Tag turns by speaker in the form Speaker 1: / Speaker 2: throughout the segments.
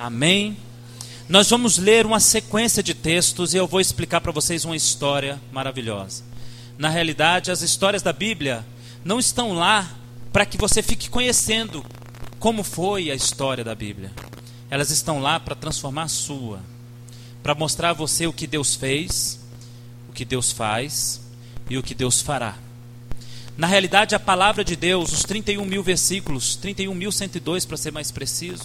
Speaker 1: Amém. Nós vamos ler uma sequência de textos e eu vou explicar para vocês uma história maravilhosa. Na realidade, as histórias da Bíblia não estão lá para que você fique conhecendo como foi a história da Bíblia. Elas estão lá para transformar a sua, para mostrar a você o que Deus fez, o que Deus faz e o que Deus fará. Na realidade, a palavra de Deus, os 31 mil versículos, 31.102 para ser mais preciso,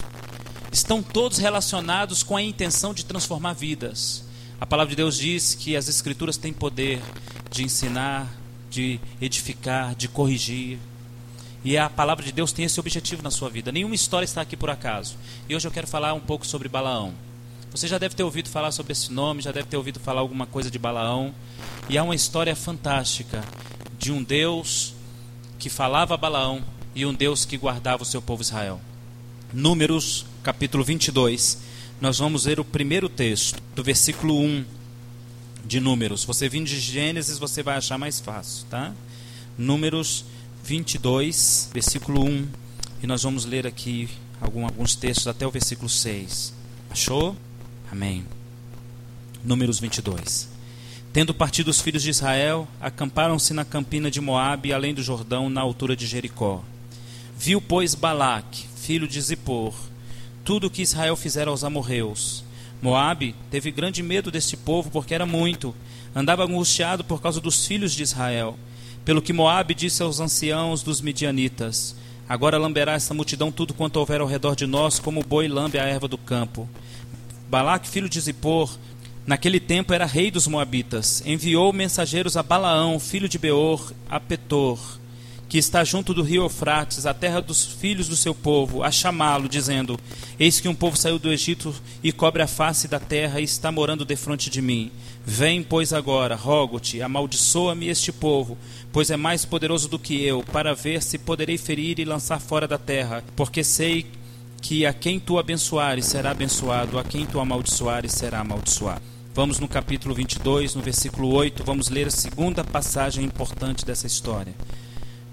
Speaker 1: estão todos relacionados com a intenção de transformar vidas. A palavra de Deus diz que as Escrituras têm poder de ensinar, de edificar, de corrigir. E a palavra de Deus tem esse objetivo na sua vida. Nenhuma história está aqui por acaso. E hoje eu quero falar um pouco sobre Balaão. Você já deve ter ouvido falar sobre esse nome, já deve ter ouvido falar alguma coisa de Balaão. E há uma história fantástica de um Deus que falava a Balaão e um Deus que guardava o seu povo Israel. Números, capítulo 22. Nós vamos ler o primeiro texto, do versículo 1 de Números. Você vindo de Gênesis, você vai achar mais fácil, tá? Números 22, versículo 1. E nós vamos ler aqui alguns textos até o versículo 6. Achou? Amém. Números 22. Tendo partido os filhos de Israel, acamparam-se na campina de Moabe, além do Jordão, na altura de Jericó. Viu, pois, Balaque, filho de Zippor, tudo o que Israel fizera aos amorreus. Moabe teve grande medo deste povo, porque era muito. Andava angustiado por causa dos filhos de Israel. Pelo que Moabe disse aos anciãos dos midianitas: Agora lamberá esta multidão tudo quanto houver ao redor de nós, como o boi lambe a erva do campo. Balaque, filho de Zippor, naquele tempo era rei dos Moabitas, enviou mensageiros a Balaão, filho de Beor, a Petor, que está junto do rio Eufrates, a terra dos filhos do seu povo, a chamá-lo, dizendo: Eis que um povo saiu do Egito e cobre a face da terra e está morando defronte de mim. Vem, pois, agora, rogo-te, amaldiçoa-me este povo, pois é mais poderoso do que eu, para ver se poderei ferir e lançar fora da terra, porque sei que a quem tu abençoares será abençoado, a quem tu amaldiçoares será amaldiçoado. Vamos no capítulo 22, no versículo 8, vamos ler a segunda passagem importante dessa história.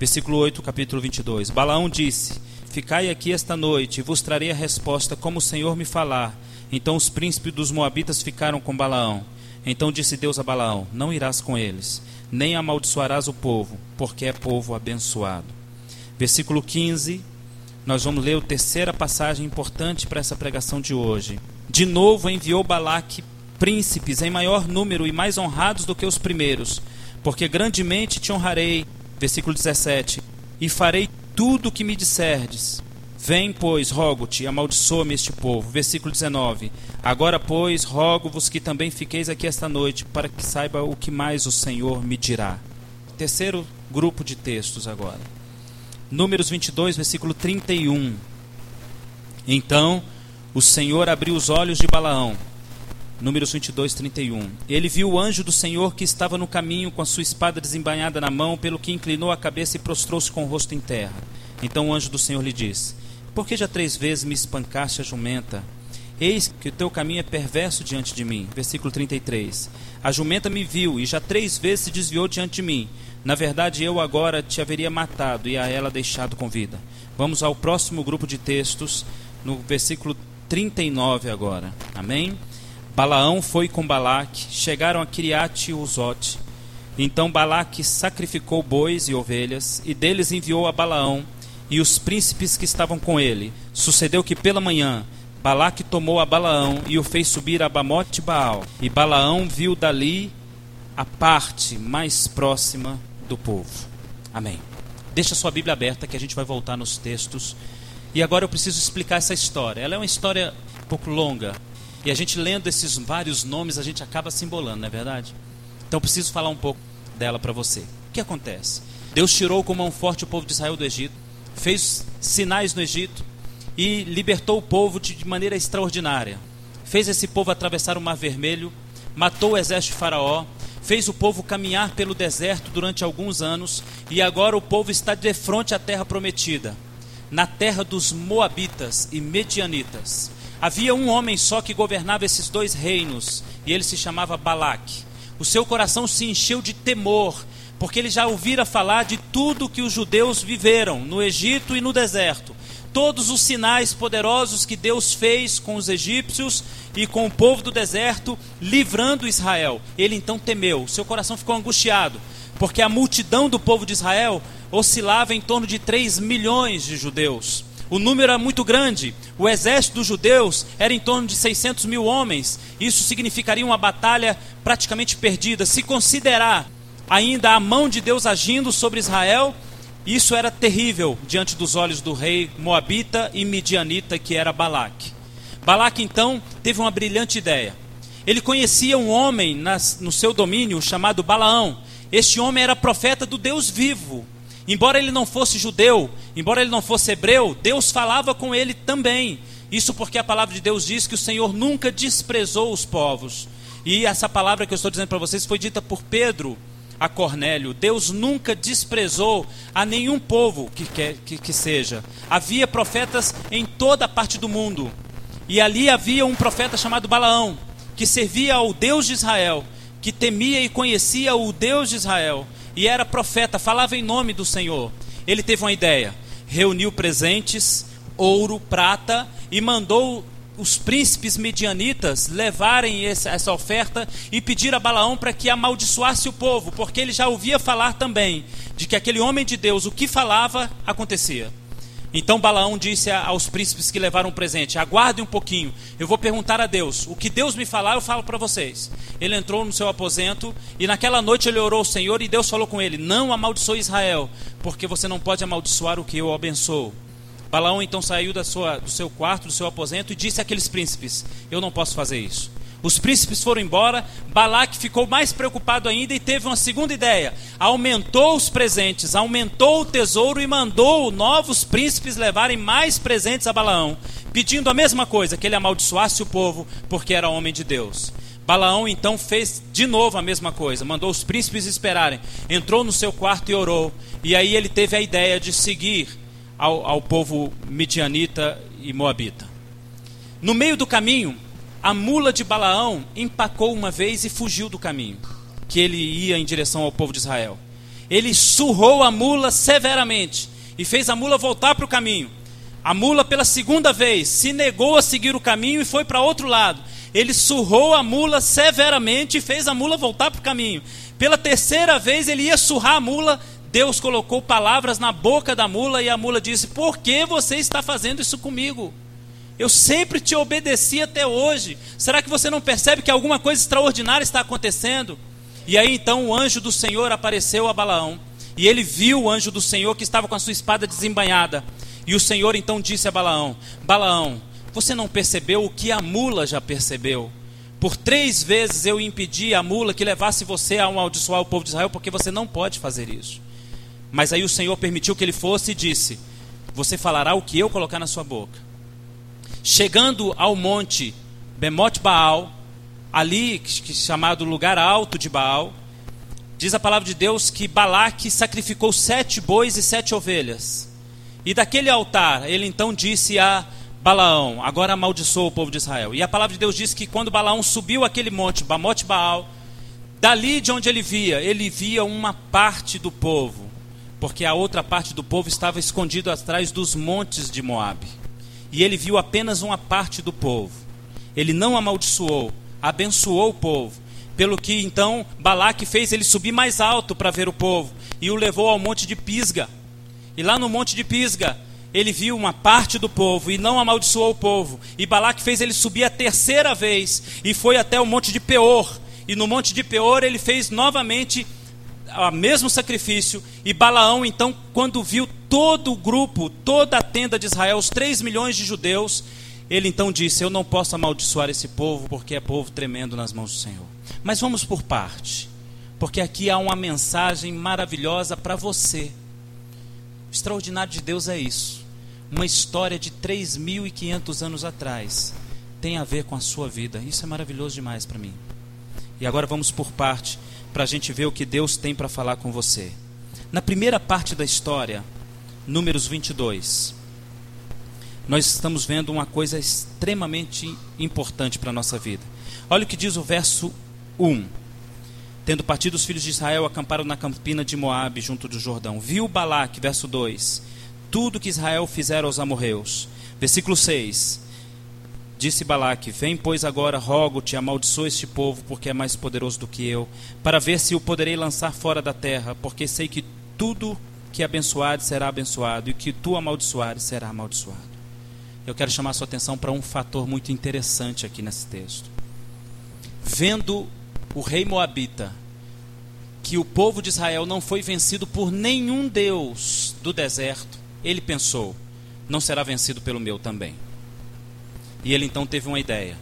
Speaker 1: Versículo 8, capítulo 22. Balaão disse: Ficai aqui esta noite, e vos trarei a resposta como o Senhor me falar. Então os príncipes dos Moabitas ficaram com Balaão. Então disse Deus a Balaão: Não irás com eles, nem amaldiçoarás o povo, porque é povo abençoado. Versículo 15 nós vamos ler a terceira passagem importante para essa pregação de hoje. De novo enviou Balaque príncipes em maior número e mais honrados do que os primeiros, porque grandemente te honrarei. Versículo 17: E farei tudo o que me disserdes. Vem, pois, rogo-te, amaldiçoa-me este povo. Versículo 19: Agora, pois, rogo-vos que também fiqueis aqui esta noite, para que saiba o que mais o Senhor me dirá. Terceiro grupo de textos agora. Números 22, versículo 31. Então o Senhor abriu os olhos de Balaão. Números 22, 31. Ele viu o anjo do Senhor que estava no caminho com a sua espada desembainhada na mão, pelo que inclinou a cabeça e prostrou-se com o rosto em terra. Então o anjo do Senhor lhe disse: Por que já três vezes me espancaste a jumenta? Eis que o teu caminho é perverso diante de mim. Versículo 33. A jumenta me viu e já três vezes se desviou diante de mim. Na verdade, eu agora te haveria matado e a ela deixado com vida. Vamos ao próximo grupo de textos, no versículo 39 agora. Amém? Balaão foi com Balaque, chegaram a Kiriate Uzote. Então Balaque sacrificou bois e ovelhas, e deles enviou a Balaão e os príncipes que estavam com ele. Sucedeu que pela manhã Balaque tomou a Balaão e o fez subir a Bamote Baal. E Balaão viu dali a parte mais próxima do povo. Amém. Deixa sua Bíblia aberta que a gente vai voltar nos textos. E agora eu preciso explicar essa história. Ela é uma história um pouco longa. E a gente lendo esses vários nomes, a gente acaba se embolando, não é verdade? Então preciso falar um pouco dela para você. O que acontece? Deus tirou com mão forte o povo de Israel do Egito, fez sinais no Egito e libertou o povo de maneira extraordinária. Fez esse povo atravessar o Mar Vermelho, matou o exército de Faraó, fez o povo caminhar pelo deserto durante alguns anos e agora o povo está de frente à terra prometida, na terra dos Moabitas e Medianitas. Havia um homem só que governava esses dois reinos e ele se chamava Balaque. O seu coração se encheu de temor, porque ele já ouvira falar de tudo que os judeus viveram no Egito e no deserto todos os sinais poderosos que Deus fez com os egípcios e com o povo do deserto, livrando Israel. Ele então temeu, seu coração ficou angustiado, porque a multidão do povo de Israel oscilava em torno de 3 milhões de judeus. O número era muito grande. O exército dos judeus era em torno de 600 mil homens. Isso significaria uma batalha praticamente perdida. Se considerar ainda a mão de Deus agindo sobre Israel, isso era terrível diante dos olhos do rei Moabita e Midianita, que era Balaque. Balaque então teve uma brilhante ideia. Ele conhecia um homem nas, no seu domínio chamado Balaão. Este homem era profeta do Deus vivo. Embora ele não fosse judeu, embora ele não fosse hebreu, Deus falava com ele também. Isso porque a palavra de Deus diz que o Senhor nunca desprezou os povos. E essa palavra que eu estou dizendo para vocês foi dita por Pedro a Cornélio. Deus nunca desprezou a nenhum povo que, quer, que, que seja. Havia profetas em toda a parte do mundo. E ali havia um profeta chamado Balaão, que servia ao Deus de Israel, que temia e conhecia o Deus de Israel e era profeta, falava em nome do Senhor. Ele teve uma ideia, reuniu presentes, ouro, prata e mandou os príncipes medianitas levarem essa oferta e pedir a Balaão para que amaldiçoasse o povo, porque ele já ouvia falar também de que aquele homem de Deus, o que falava, acontecia. Então Balaão disse aos príncipes que levaram o presente: Aguardem um pouquinho, eu vou perguntar a Deus. O que Deus me falar, eu falo para vocês. Ele entrou no seu aposento e naquela noite ele orou ao Senhor e Deus falou com ele: Não amaldiçoe Israel, porque você não pode amaldiçoar o que eu abençoo. Balaão então saiu da sua, do seu quarto, do seu aposento e disse àqueles príncipes: Eu não posso fazer isso. Os príncipes foram embora, Balaque ficou mais preocupado ainda e teve uma segunda ideia. Aumentou os presentes, aumentou o tesouro e mandou novos príncipes levarem mais presentes a Balaão, pedindo a mesma coisa, que ele amaldiçoasse o povo, porque era homem de Deus. Balaão então fez de novo a mesma coisa, mandou os príncipes esperarem, entrou no seu quarto e orou, e aí ele teve a ideia de seguir ao, ao povo midianita e moabita. No meio do caminho, a mula de Balaão empacou uma vez e fugiu do caminho que ele ia em direção ao povo de Israel. Ele surrou a mula severamente e fez a mula voltar para o caminho. A mula, pela segunda vez, se negou a seguir o caminho e foi para outro lado. Ele surrou a mula severamente e fez a mula voltar para o caminho. Pela terceira vez, ele ia surrar a mula. Deus colocou palavras na boca da mula e a mula disse: Por que você está fazendo isso comigo? Eu sempre te obedeci até hoje. Será que você não percebe que alguma coisa extraordinária está acontecendo? E aí então o anjo do Senhor apareceu a Balaão. E ele viu o anjo do Senhor que estava com a sua espada desembainhada. E o Senhor então disse a Balaão: Balaão, você não percebeu o que a mula já percebeu? Por três vezes eu impedi a mula que levasse você a amaldiçoar o povo de Israel, porque você não pode fazer isso. Mas aí o Senhor permitiu que ele fosse e disse: Você falará o que eu colocar na sua boca. Chegando ao monte Bemote Baal, ali chamado lugar alto de Baal, diz a palavra de Deus que Balaque sacrificou sete bois e sete ovelhas. E daquele altar ele então disse a Balaão, agora amaldiçoou o povo de Israel. E a palavra de Deus diz que quando Balaão subiu aquele monte, Bamote Baal, dali de onde ele via, ele via uma parte do povo, porque a outra parte do povo estava escondido atrás dos montes de Moabe e ele viu apenas uma parte do povo. Ele não amaldiçoou, abençoou o povo. Pelo que então Balaque fez ele subir mais alto para ver o povo e o levou ao monte de Pisga. E lá no monte de Pisga, ele viu uma parte do povo e não amaldiçoou o povo. E Balaque fez ele subir a terceira vez e foi até o monte de Peor. E no monte de Peor ele fez novamente o mesmo sacrifício. E Balaão, então, quando viu todo o grupo, toda a tenda de Israel, os 3 milhões de judeus, ele então disse: Eu não posso amaldiçoar esse povo, porque é povo tremendo nas mãos do Senhor. Mas vamos por parte, porque aqui há uma mensagem maravilhosa para você. O extraordinário de Deus é isso. Uma história de 3.500 anos atrás tem a ver com a sua vida. Isso é maravilhoso demais para mim. E agora vamos por parte para a gente ver o que Deus tem para falar com você. Na primeira parte da história, Números 22, nós estamos vendo uma coisa extremamente importante para a nossa vida. Olha o que diz o verso 1. Tendo partido os filhos de Israel, acamparam na campina de Moabe, junto do Jordão. Viu Balaque, verso 2, tudo que Israel fizera aos amorreus. Versículo 6. Disse Balaque: Vem, pois, agora, rogo-te, amaldiçoa este povo, porque é mais poderoso do que eu, para ver se o poderei lançar fora da terra, porque sei que tudo que abençoares será abençoado, e que tu amaldiçoares será amaldiçoado. Eu quero chamar sua atenção para um fator muito interessante aqui nesse texto. Vendo o rei Moabita que o povo de Israel não foi vencido por nenhum Deus do deserto, ele pensou: não será vencido pelo meu também. E ele então teve uma ideia: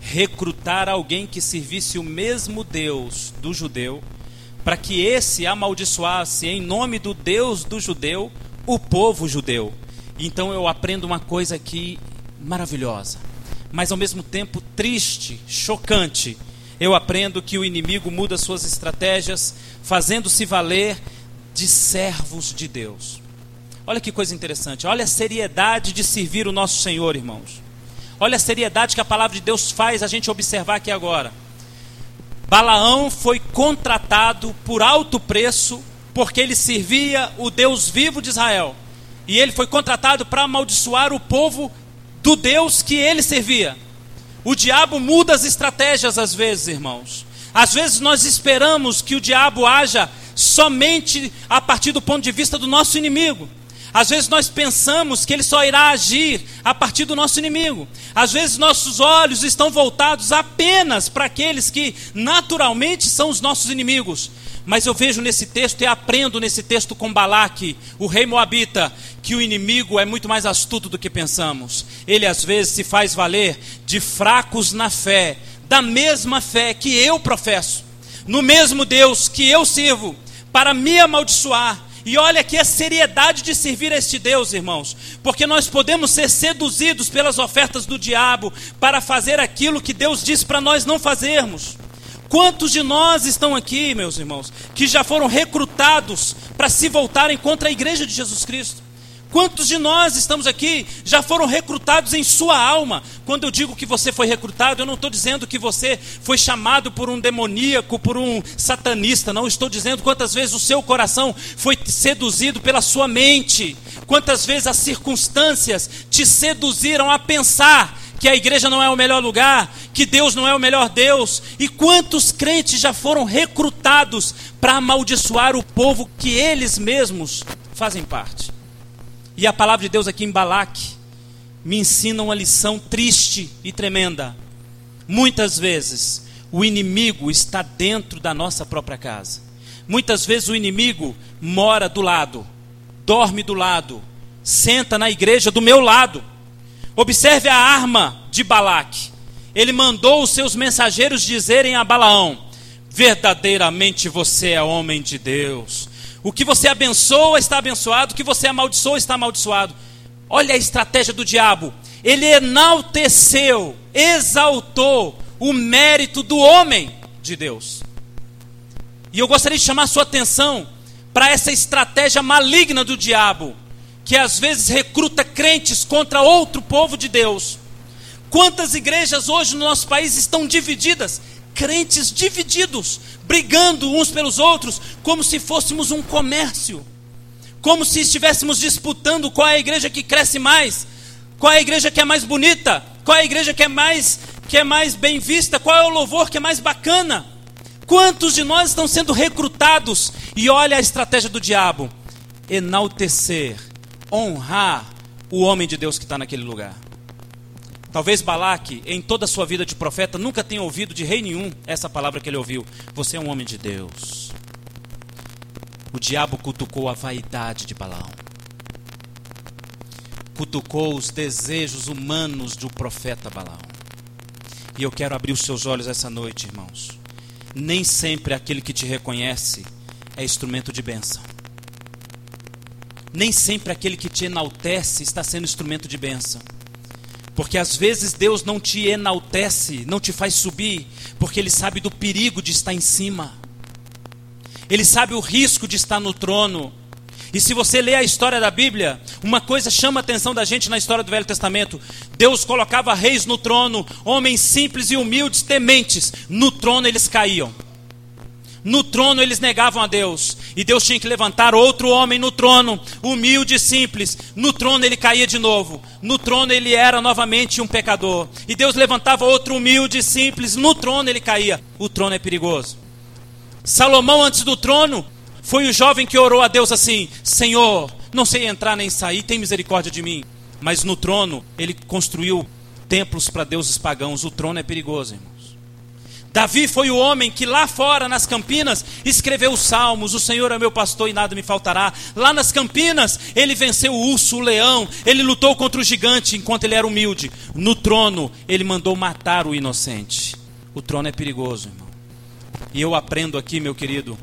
Speaker 1: recrutar alguém que servisse o mesmo Deus do judeu, para que esse amaldiçoasse em nome do Deus do judeu o povo judeu. Então eu aprendo uma coisa aqui maravilhosa, mas ao mesmo tempo triste, chocante. Eu aprendo que o inimigo muda suas estratégias, fazendo-se valer de servos de Deus. Olha que coisa interessante, olha a seriedade de servir o nosso Senhor, irmãos. Olha a seriedade que a palavra de Deus faz a gente observar aqui agora. Balaão foi contratado por alto preço porque ele servia o Deus vivo de Israel. E ele foi contratado para amaldiçoar o povo do Deus que ele servia. O diabo muda as estratégias às vezes, irmãos. Às vezes nós esperamos que o diabo haja somente a partir do ponto de vista do nosso inimigo. Às vezes nós pensamos que ele só irá agir a partir do nosso inimigo. Às vezes nossos olhos estão voltados apenas para aqueles que naturalmente são os nossos inimigos. Mas eu vejo nesse texto e aprendo nesse texto com Balaque, o rei Moabita, que o inimigo é muito mais astuto do que pensamos. Ele às vezes se faz valer de fracos na fé, da mesma fé que eu professo, no mesmo Deus que eu sirvo, para me amaldiçoar e olha aqui a seriedade de servir a este Deus, irmãos, porque nós podemos ser seduzidos pelas ofertas do diabo para fazer aquilo que Deus disse para nós não fazermos. Quantos de nós estão aqui, meus irmãos, que já foram recrutados para se voltarem contra a igreja de Jesus Cristo? Quantos de nós estamos aqui já foram recrutados em sua alma? Quando eu digo que você foi recrutado, eu não estou dizendo que você foi chamado por um demoníaco, por um satanista. Não estou dizendo quantas vezes o seu coração foi seduzido pela sua mente. Quantas vezes as circunstâncias te seduziram a pensar que a igreja não é o melhor lugar, que Deus não é o melhor Deus. E quantos crentes já foram recrutados para amaldiçoar o povo que eles mesmos fazem parte? E a palavra de Deus aqui em Balaque me ensina uma lição triste e tremenda. Muitas vezes o inimigo está dentro da nossa própria casa. Muitas vezes o inimigo mora do lado, dorme do lado, senta na igreja do meu lado. Observe a arma de Balaque. Ele mandou os seus mensageiros dizerem a Balaão: Verdadeiramente você é homem de Deus. O que você abençoa está abençoado, o que você amaldiçoa está amaldiçoado. Olha a estratégia do diabo. Ele enalteceu, exaltou o mérito do homem de Deus. E eu gostaria de chamar a sua atenção para essa estratégia maligna do diabo, que às vezes recruta crentes contra outro povo de Deus. Quantas igrejas hoje no nosso país estão divididas? Crentes divididos, brigando uns pelos outros, como se fôssemos um comércio, como se estivéssemos disputando qual é a igreja que cresce mais, qual é a igreja que é mais bonita, qual é a igreja que é mais que é mais bem vista, qual é o louvor que é mais bacana. Quantos de nós estão sendo recrutados? E olha a estratégia do diabo: enaltecer, honrar o homem de Deus que está naquele lugar. Talvez Balaque, em toda a sua vida de profeta, nunca tenha ouvido de rei nenhum essa palavra que ele ouviu. Você é um homem de Deus. O diabo cutucou a vaidade de Balaão. Cutucou os desejos humanos do profeta Balaão. E eu quero abrir os seus olhos essa noite, irmãos. Nem sempre aquele que te reconhece é instrumento de bênção. Nem sempre aquele que te enaltece está sendo instrumento de bênção. Porque às vezes Deus não te enaltece, não te faz subir, porque Ele sabe do perigo de estar em cima. Ele sabe o risco de estar no trono. E se você lê a história da Bíblia, uma coisa chama a atenção da gente na história do Velho Testamento: Deus colocava reis no trono, homens simples e humildes, tementes, no trono eles caíam. No trono eles negavam a Deus. E Deus tinha que levantar outro homem no trono, humilde e simples. No trono ele caía de novo. No trono ele era novamente um pecador. E Deus levantava outro humilde e simples. No trono ele caía. O trono é perigoso. Salomão, antes do trono, foi o jovem que orou a Deus assim: Senhor, não sei entrar nem sair, tem misericórdia de mim. Mas no trono, ele construiu templos para deuses pagãos. O trono é perigoso, irmãos. Davi foi o homem que lá fora, nas campinas, escreveu os salmos: O Senhor é meu pastor e nada me faltará. Lá nas campinas, ele venceu o urso, o leão, ele lutou contra o gigante enquanto ele era humilde. No trono, ele mandou matar o inocente. O trono é perigoso, irmão. E eu aprendo aqui, meu querido,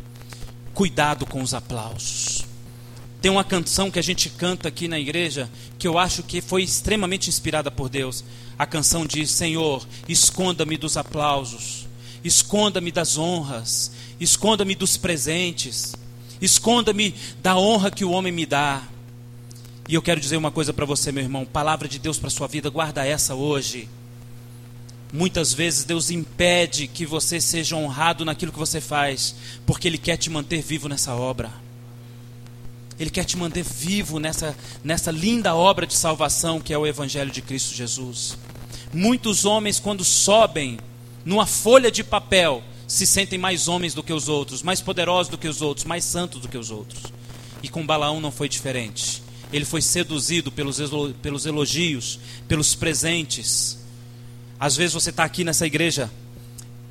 Speaker 1: cuidado com os aplausos. Tem uma canção que a gente canta aqui na igreja que eu acho que foi extremamente inspirada por Deus. A canção diz: Senhor, esconda-me dos aplausos, esconda-me das honras, esconda-me dos presentes, esconda-me da honra que o homem me dá. E eu quero dizer uma coisa para você, meu irmão: palavra de Deus para sua vida, guarda essa hoje. Muitas vezes Deus impede que você seja honrado naquilo que você faz, porque Ele quer te manter vivo nessa obra. Ele quer te manter vivo nessa, nessa linda obra de salvação que é o Evangelho de Cristo Jesus. Muitos homens, quando sobem numa folha de papel, se sentem mais homens do que os outros, mais poderosos do que os outros, mais santos do que os outros. E com Balaão não foi diferente. Ele foi seduzido pelos, pelos elogios, pelos presentes às vezes você está aqui nessa igreja,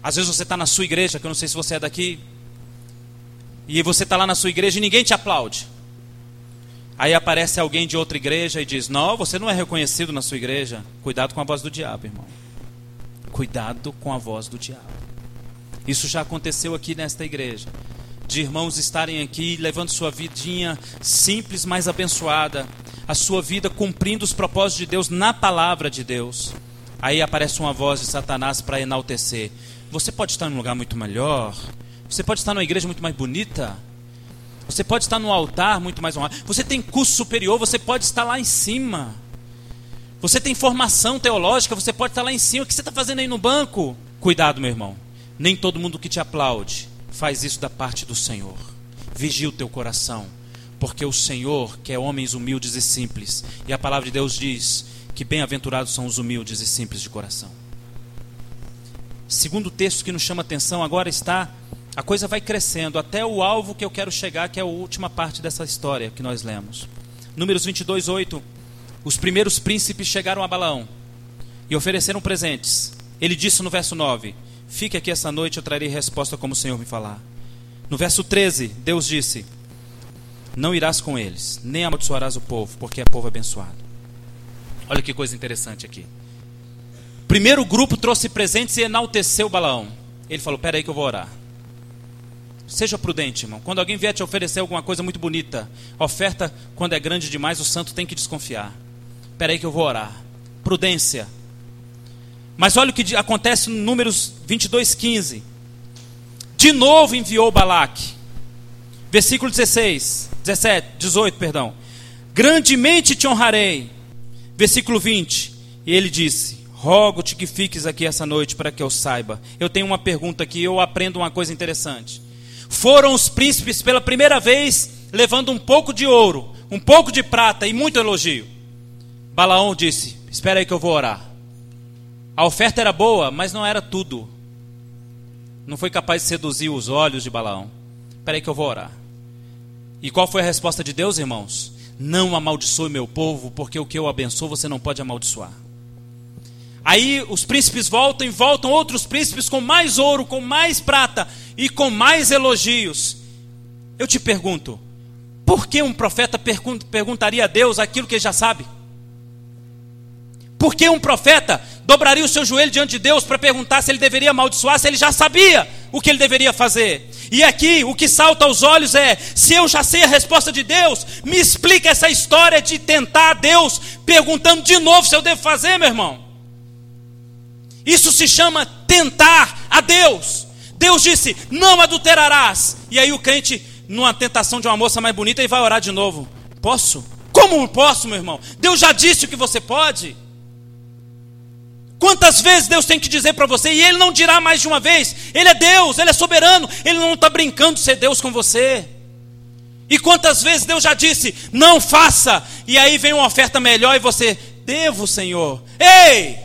Speaker 1: às vezes você está na sua igreja, que eu não sei se você é daqui, e você está lá na sua igreja e ninguém te aplaude. Aí aparece alguém de outra igreja e diz: Não, você não é reconhecido na sua igreja. Cuidado com a voz do diabo, irmão. Cuidado com a voz do diabo. Isso já aconteceu aqui nesta igreja. De irmãos estarem aqui levando sua vidinha simples, mas abençoada. A sua vida cumprindo os propósitos de Deus na palavra de Deus. Aí aparece uma voz de Satanás para enaltecer. Você pode estar num lugar muito melhor. Você pode estar numa igreja muito mais bonita. Você pode estar num altar muito mais honrado. Você tem curso superior, você pode estar lá em cima. Você tem formação teológica, você pode estar lá em cima. O que você está fazendo aí no banco? Cuidado, meu irmão. Nem todo mundo que te aplaude faz isso da parte do Senhor. Vigia o teu coração, porque o Senhor quer homens humildes e simples. E a palavra de Deus diz que bem-aventurados são os humildes e simples de coração. Segundo texto que nos chama atenção agora está a coisa vai crescendo até o alvo que eu quero chegar, que é a última parte dessa história que nós lemos. Números 22, 8. Os primeiros príncipes chegaram a Balaão e ofereceram presentes. Ele disse no verso 9: Fique aqui essa noite, eu trarei resposta como o Senhor me falar. No verso 13, Deus disse: Não irás com eles, nem amaldiçoarás o povo, porque é povo abençoado. Olha que coisa interessante aqui. Primeiro grupo trouxe presentes e enalteceu Balaão. Ele falou: Pera aí que eu vou orar. Seja prudente, irmão. Quando alguém vier te oferecer alguma coisa muito bonita, oferta, quando é grande demais, o santo tem que desconfiar. Pera aí que eu vou orar. Prudência. Mas olha o que acontece no Números 22, 15. De novo enviou Balaque. Versículo 16, 17, 18, perdão. Grandemente te honrarei Versículo 20. E ele disse: Rogo-te que fiques aqui essa noite para que eu saiba. Eu tenho uma pergunta aqui, eu aprendo uma coisa interessante. Foram os príncipes pela primeira vez levando um pouco de ouro, um pouco de prata e muito elogio. Balaão disse: Espera aí que eu vou orar. A oferta era boa, mas não era tudo. Não foi capaz de seduzir os olhos de Balaão. Espera aí que eu vou orar. E qual foi a resposta de Deus, irmãos? Não amaldiçoe meu povo, porque o que eu abençoo você não pode amaldiçoar. Aí os príncipes voltam e voltam outros príncipes com mais ouro, com mais prata e com mais elogios. Eu te pergunto, por que um profeta perguntaria a Deus aquilo que ele já sabe? Por que um profeta dobraria o seu joelho diante de Deus para perguntar se ele deveria amaldiçoar, se ele já sabia o que ele deveria fazer? E aqui o que salta aos olhos é: se eu já sei a resposta de Deus, me explica essa história de tentar Deus, perguntando de novo se eu devo fazer, meu irmão. Isso se chama tentar a Deus. Deus disse: não adulterarás. E aí o crente, numa tentação de uma moça mais bonita, ele vai orar de novo: posso? Como posso, meu irmão? Deus já disse o que você pode. Quantas vezes Deus tem que dizer para você, e Ele não dirá mais de uma vez, Ele é Deus, Ele é soberano, Ele não está brincando de ser Deus com você. E quantas vezes Deus já disse, não faça, e aí vem uma oferta melhor e você, devo, Senhor. Ei,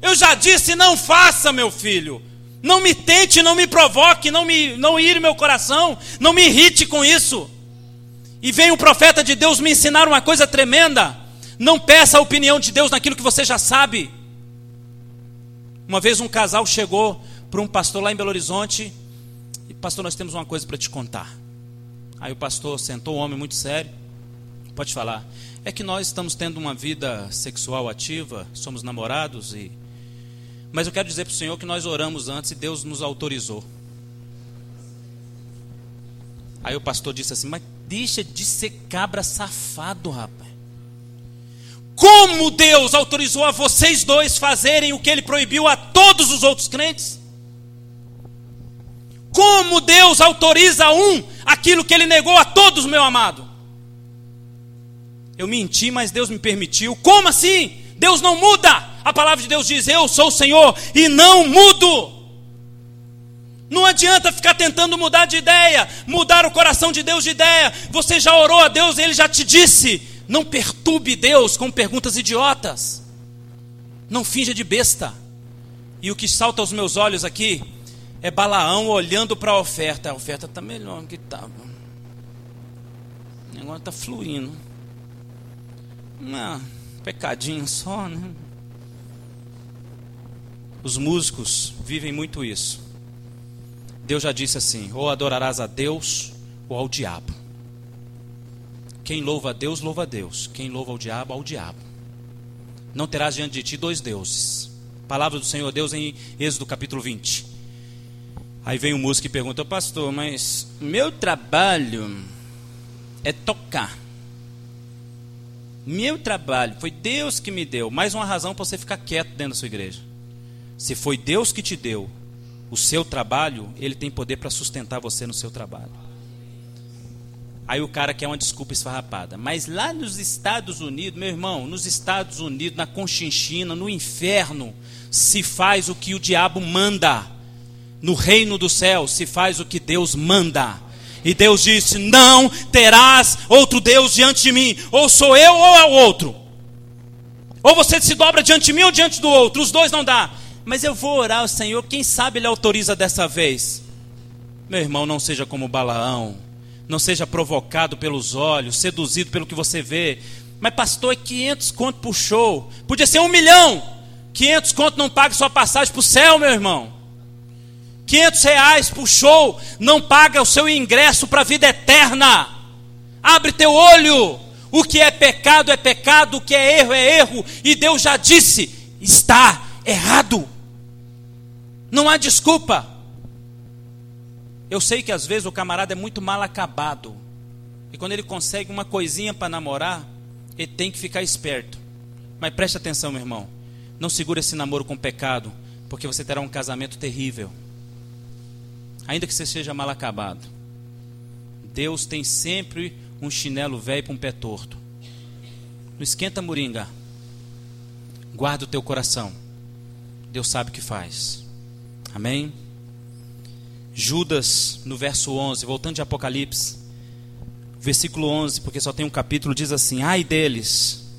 Speaker 1: eu já disse, não faça, meu filho. Não me tente, não me provoque, não me não ire meu coração, não me irrite com isso. E vem o profeta de Deus me ensinar uma coisa tremenda. Não peça a opinião de Deus naquilo que você já sabe. Uma vez um casal chegou para um pastor lá em Belo Horizonte e pastor, nós temos uma coisa para te contar. Aí o pastor sentou, um homem muito sério. Pode falar. É que nós estamos tendo uma vida sexual ativa, somos namorados e mas eu quero dizer para o Senhor que nós oramos antes e Deus nos autorizou. Aí o pastor disse assim: Mas deixa de ser cabra safado, rapaz. Como Deus autorizou a vocês dois fazerem o que ele proibiu a todos os outros crentes? Como Deus autoriza a um aquilo que ele negou a todos, meu amado? Eu menti, mas Deus me permitiu. Como assim? Deus não muda. A palavra de Deus diz: Eu sou o Senhor e não mudo. Não adianta ficar tentando mudar de ideia, mudar o coração de Deus de ideia. Você já orou a Deus, ele já te disse. Não perturbe Deus com perguntas idiotas. Não finja de besta. E o que salta aos meus olhos aqui é Balaão olhando para a oferta. A oferta está melhor do que estava. O negócio está fluindo. Um pecadinho só, né? Os músicos vivem muito isso. Deus já disse assim: ou adorarás a Deus ou ao diabo. Quem louva a Deus, louva a Deus. Quem louva ao diabo, ao diabo. Não terás diante de ti dois deuses. Palavra do Senhor Deus em Êxodo capítulo 20. Aí vem o músico e pergunta, pastor, mas meu trabalho é tocar. Meu trabalho foi Deus que me deu. Mais uma razão para você ficar quieto dentro da sua igreja. Se foi Deus que te deu o seu trabalho, Ele tem poder para sustentar você no seu trabalho. Aí o cara quer uma desculpa esfarrapada. Mas lá nos Estados Unidos, meu irmão, nos Estados Unidos, na Conchinchina, no inferno, se faz o que o diabo manda. No reino do céu se faz o que Deus manda. E Deus disse: Não terás outro Deus diante de mim. Ou sou eu ou é o outro. Ou você se dobra diante de mim ou diante do outro. Os dois não dá. Mas eu vou orar ao Senhor. Quem sabe Ele autoriza dessa vez. Meu irmão, não seja como Balaão não seja provocado pelos olhos, seduzido pelo que você vê. Mas, pastor, é 500 conto por show. Podia ser um milhão. 500 conto não paga sua passagem para o céu, meu irmão. 500 reais por show não paga o seu ingresso para a vida eterna. Abre teu olho. O que é pecado é pecado, o que é erro é erro. E Deus já disse: está errado. Não há desculpa. Eu sei que às vezes o camarada é muito mal acabado. E quando ele consegue uma coisinha para namorar, ele tem que ficar esperto. Mas preste atenção, meu irmão. Não segure esse namoro com pecado, porque você terá um casamento terrível. Ainda que você seja mal acabado. Deus tem sempre um chinelo velho para um pé torto. Não esquenta moringa. Guarda o teu coração. Deus sabe o que faz. Amém? Judas, no verso 11, voltando de Apocalipse, versículo 11, porque só tem um capítulo, diz assim: Ai deles,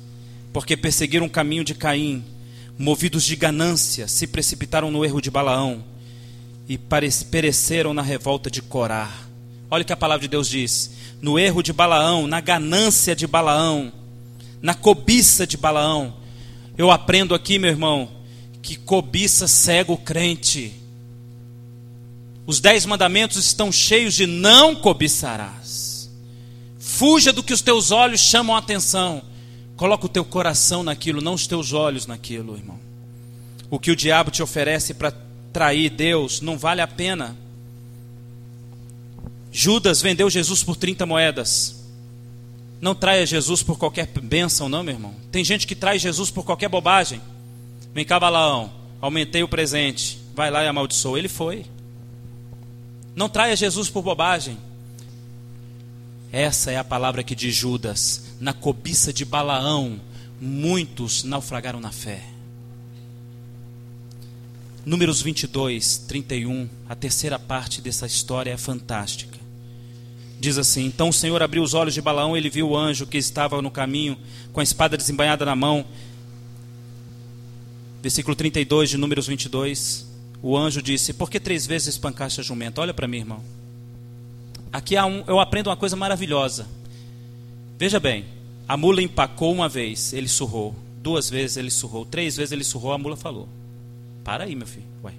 Speaker 1: porque perseguiram o caminho de Caim, movidos de ganância, se precipitaram no erro de Balaão e pereceram na revolta de Corá. Olha o que a palavra de Deus diz: no erro de Balaão, na ganância de Balaão, na cobiça de Balaão. Eu aprendo aqui, meu irmão, que cobiça cega o crente. Os dez mandamentos estão cheios de não cobiçarás. Fuja do que os teus olhos chamam a atenção. Coloca o teu coração naquilo, não os teus olhos naquilo, irmão. O que o diabo te oferece para trair Deus não vale a pena. Judas vendeu Jesus por 30 moedas. Não traia Jesus por qualquer bênção, não, meu irmão. Tem gente que traz Jesus por qualquer bobagem. Vem cá, Balaão, aumentei o presente. Vai lá e amaldiçoa. Ele foi. Não traia Jesus por bobagem. Essa é a palavra que diz Judas. Na cobiça de Balaão, muitos naufragaram na fé. Números 22, 31, a terceira parte dessa história é fantástica. Diz assim: Então o Senhor abriu os olhos de Balaão, ele viu o anjo que estava no caminho, com a espada desembainhada na mão. Versículo 32 de Números 22. O anjo disse: Por que três vezes espancaste a jumenta? Olha para mim, irmão. Aqui um, eu aprendo uma coisa maravilhosa. Veja bem: a mula empacou uma vez, ele surrou. Duas vezes ele surrou. Três vezes ele surrou, a mula falou. Para aí, meu filho. Ué.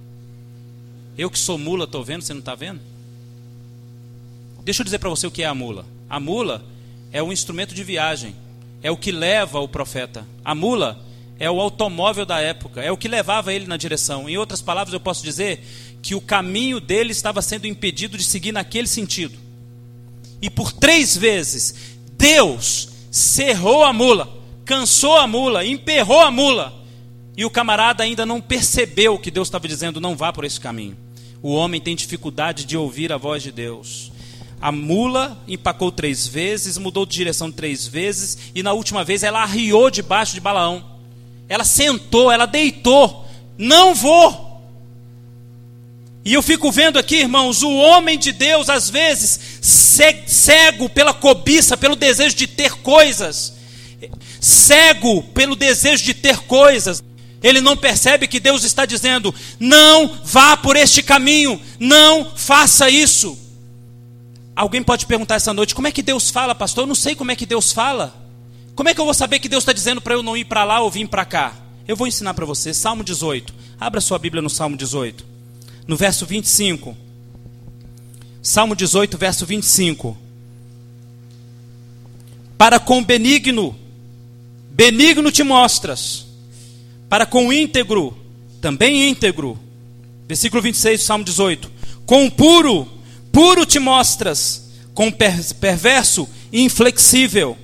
Speaker 1: Eu que sou mula, estou vendo, você não está vendo? Deixa eu dizer para você o que é a mula. A mula é um instrumento de viagem. É o que leva o profeta. A mula é o automóvel da época. É o que levava ele na direção. Em outras palavras, eu posso dizer que o caminho dele estava sendo impedido de seguir naquele sentido. E por três vezes, Deus cerrou a mula, cansou a mula, emperrou a mula e o camarada ainda não percebeu que Deus estava dizendo: não vá por esse caminho. O homem tem dificuldade de ouvir a voz de Deus. A mula empacou três vezes, mudou de direção três vezes, e na última vez ela arriou debaixo de Balaão. Ela sentou, ela deitou. Não vou. E eu fico vendo aqui, irmãos, o homem de Deus, às vezes, cego pela cobiça, pelo desejo de ter coisas, cego pelo desejo de ter coisas, ele não percebe que Deus está dizendo: não vá por este caminho, não faça isso. Alguém pode perguntar essa noite: como é que Deus fala, pastor? Eu não sei como é que Deus fala. Como é que eu vou saber que Deus está dizendo para eu não ir para lá ou vir para cá? Eu vou ensinar para você. Salmo 18. Abra sua Bíblia no Salmo 18. No verso 25. Salmo 18, verso 25. Para com benigno, benigno te mostras para com íntegro, também íntegro. Versículo 26 do Salmo 18. Com puro, puro te mostras, com perverso, inflexível.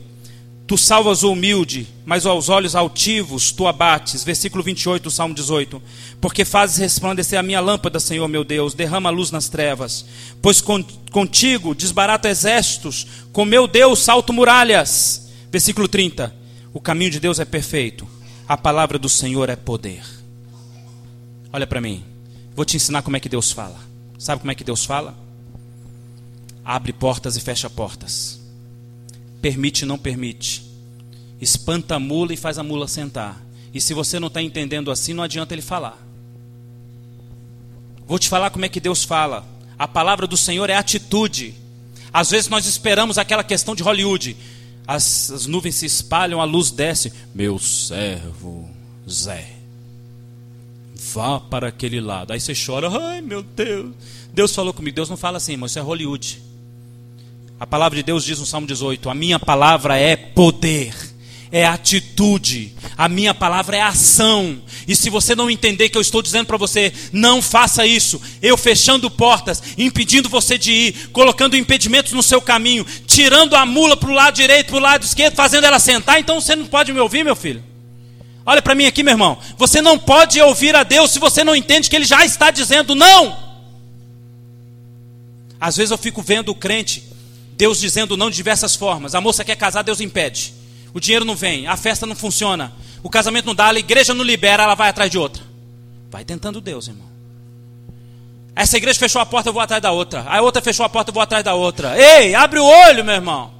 Speaker 1: Tu salvas o humilde, mas aos olhos altivos tu abates. Versículo 28 do Salmo 18. Porque fazes resplandecer a minha lâmpada, Senhor meu Deus, derrama luz nas trevas. Pois contigo desbarato exércitos, com meu Deus salto muralhas. Versículo 30. O caminho de Deus é perfeito a palavra do Senhor é poder. Olha para mim. Vou te ensinar como é que Deus fala. Sabe como é que Deus fala? Abre portas e fecha portas. Permite não permite. Espanta a mula e faz a mula sentar. E se você não está entendendo assim, não adianta ele falar. Vou te falar como é que Deus fala. A palavra do Senhor é atitude. Às vezes nós esperamos aquela questão de Hollywood as, as nuvens se espalham, a luz desce. Meu servo Zé, vá para aquele lado. Aí você chora, ai meu Deus. Deus falou comigo. Deus não fala assim, mas isso é Hollywood. A palavra de Deus diz no Salmo 18: A minha palavra é poder é atitude, a minha palavra é ação. E se você não entender que eu estou dizendo para você, não faça isso, eu fechando portas, impedindo você de ir, colocando impedimentos no seu caminho, tirando a mula para o lado direito, para o lado esquerdo, fazendo ela sentar, então você não pode me ouvir, meu filho. Olha para mim aqui, meu irmão. Você não pode ouvir a Deus se você não entende que Ele já está dizendo não. Às vezes eu fico vendo o crente, Deus dizendo não de diversas formas. A moça quer casar, Deus impede. O dinheiro não vem, a festa não funciona, o casamento não dá, a igreja não libera, ela vai atrás de outra. Vai tentando Deus, irmão. Essa igreja fechou a porta, eu vou atrás da outra. A outra fechou a porta, eu vou atrás da outra. Ei, abre o olho, meu irmão.